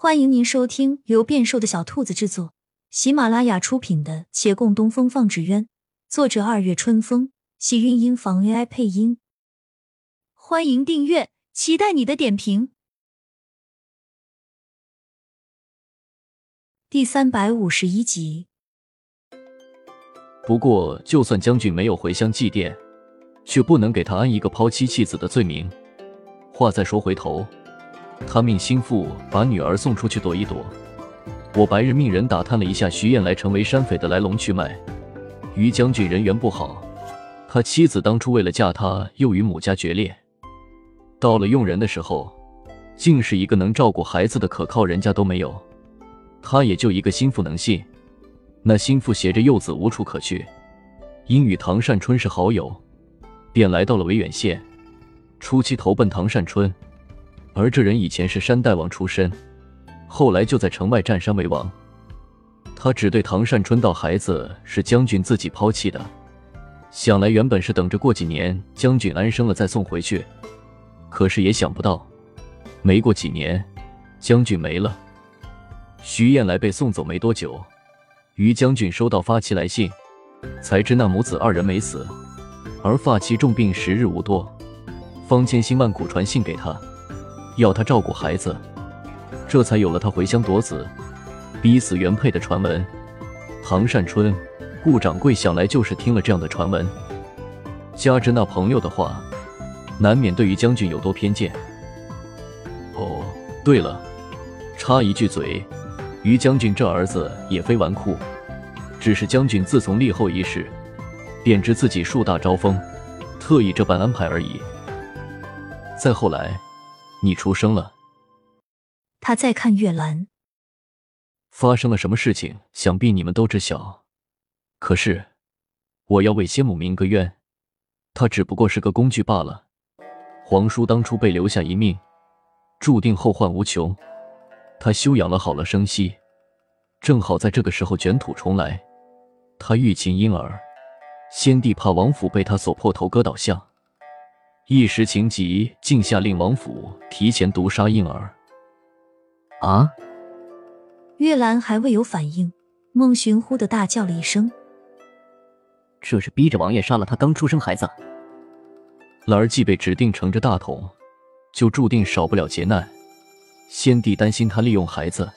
欢迎您收听由变瘦的小兔子制作、喜马拉雅出品的《且共东风放纸鸢》，作者二月春风，喜韵音房 AI 配音。欢迎订阅，期待你的点评。第三百五十一集。不过，就算将军没有回乡祭奠，却不能给他安一个抛妻弃子的罪名。话再说回头。他命心腹把女儿送出去躲一躲。我白日命人打探了一下徐燕来成为山匪的来龙去脉。于将军人缘不好，他妻子当初为了嫁他，又与母家决裂。到了用人的时候，竟是一个能照顾孩子的可靠人家都没有。他也就一个心腹能信。那心腹携着幼子无处可去，因与唐善春是好友，便来到了维远县，初期投奔唐善春。而这人以前是山大王出身，后来就在城外占山为王。他只对唐善春道：“孩子是将军自己抛弃的，想来原本是等着过几年将军安生了再送回去。可是也想不到，没过几年，将军没了。徐燕来被送走没多久，于将军收到发妻来信，才知那母子二人没死，而发妻重病时日无多，方千辛万苦传信给他。”要他照顾孩子，这才有了他回乡夺子、逼死原配的传闻。唐善春、顾掌柜想来就是听了这样的传闻，加之那朋友的话，难免对于将军有多偏见。哦，对了，插一句嘴，于将军这儿子也非纨绔，只是将军自从立后一事，便知自己树大招风，特意这般安排而已。再后来。你出生了。他在看月兰。发生了什么事情？想必你们都知晓。可是，我要为先母鸣个冤。他只不过是个工具罢了。皇叔当初被留下一命，注定后患无穷。他休养了好了生息，正好在这个时候卷土重来。他欲擒婴儿，先帝怕王府被他所破，头割倒下。一时情急，竟下令王府提前毒杀婴儿。啊！月兰还未有反应，孟寻忽的大叫了一声：“这是逼着王爷杀了他刚出生孩子。”兰儿既被指定承着大统，就注定少不了劫难。先帝担心他利用孩子，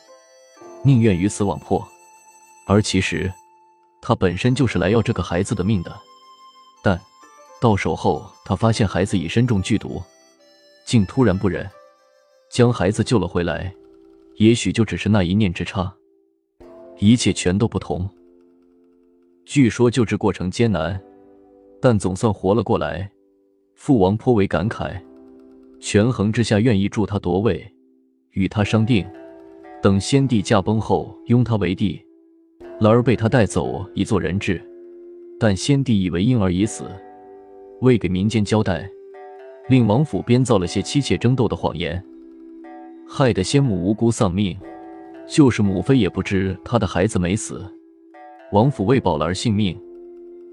宁愿鱼死网破。而其实，他本身就是来要这个孩子的命的。到手后，他发现孩子已身中剧毒，竟突然不忍，将孩子救了回来。也许就只是那一念之差，一切全都不同。据说救治过程艰难，但总算活了过来。父王颇为感慨，权衡之下愿意助他夺位，与他商定，等先帝驾崩后拥他为帝。兰儿被他带走以做人质，但先帝以为婴儿已死。为给民间交代，令王府编造了些妻妾争斗的谎言，害得先母无辜丧命。就是母妃也不知她的孩子没死。王府为保了儿性命，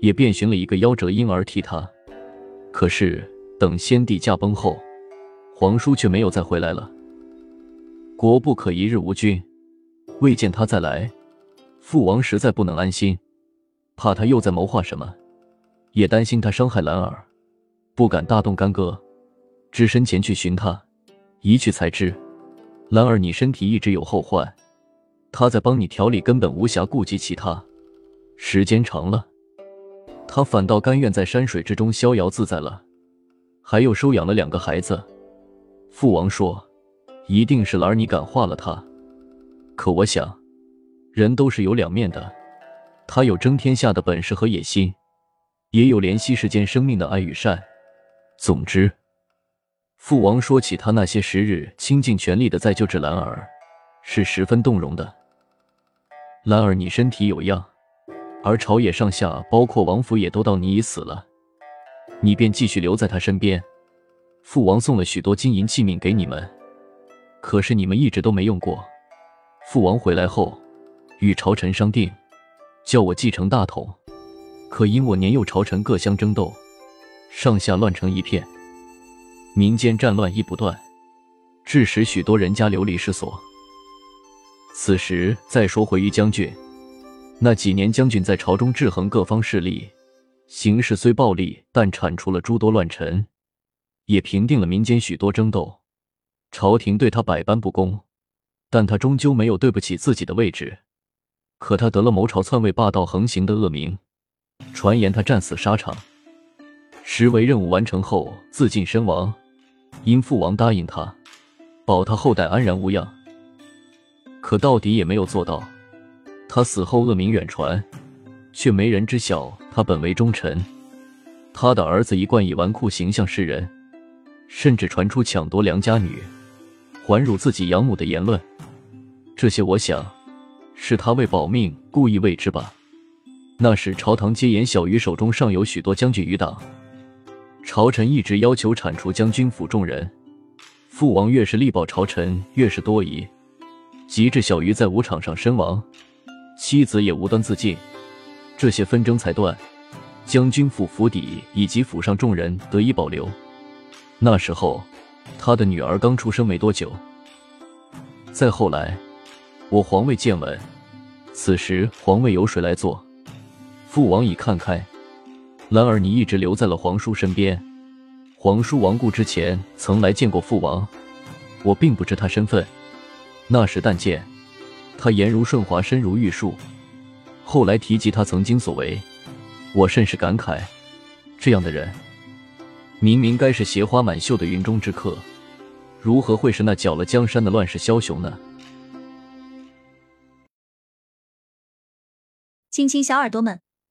也便寻了一个夭折婴儿替她。可是等先帝驾崩后，皇叔却没有再回来了。国不可一日无君，未见他再来，父王实在不能安心，怕他又在谋划什么。也担心他伤害兰儿，不敢大动干戈，只身前去寻他。一去才知，兰儿你身体一直有后患，他在帮你调理，根本无暇顾及其他。时间长了，他反倒甘愿在山水之中逍遥自在了，还又收养了两个孩子。父王说，一定是兰儿你感化了他。可我想，人都是有两面的，他有争天下的本事和野心。也有怜惜世间生命的爱与善。总之，父王说起他那些时日倾尽全力的在救治兰儿，是十分动容的。兰儿，你身体有恙，而朝野上下，包括王府，也都道你已死了，你便继续留在他身边。父王送了许多金银器皿给你们，可是你们一直都没用过。父王回来后，与朝臣商定，叫我继承大统。可因我年幼，朝臣各相争斗，上下乱成一片，民间战乱亦不断，致使许多人家流离失所。此时再说回于将军，那几年将军在朝中制衡各方势力，形势虽暴力，但铲除了诸多乱臣，也平定了民间许多争斗。朝廷对他百般不公，但他终究没有对不起自己的位置。可他得了谋朝篡位、霸道横行的恶名，传言他战死沙场。实为任务完成后自尽身亡，因父王答应他，保他后代安然无恙。可到底也没有做到。他死后恶名远传，却没人知晓他本为忠臣。他的儿子一贯以纨绔形象示人，甚至传出抢夺良家女、还辱自己养母的言论。这些，我想是他为保命故意为之吧。那时朝堂皆言小鱼手中尚有许多将军余党，朝臣一直要求铲除将军府众人。父王越是力保朝臣，越是多疑。及至小鱼在武场上身亡，妻子也无端自尽，这些纷争才断。将军府府邸以及府上众人得以保留。那时候，他的女儿刚出生没多久。再后来，我皇位渐稳，此时皇位由谁来做？父王已看开。兰儿，你一直留在了皇叔身边。皇叔亡故之前曾来见过父王，我并不知他身份。那时但见他颜如顺滑，身如玉树。后来提及他曾经所为，我甚是感慨。这样的人，明明该是鞋花满袖的云中之客，如何会是那搅了江山的乱世枭雄呢？亲亲小耳朵们，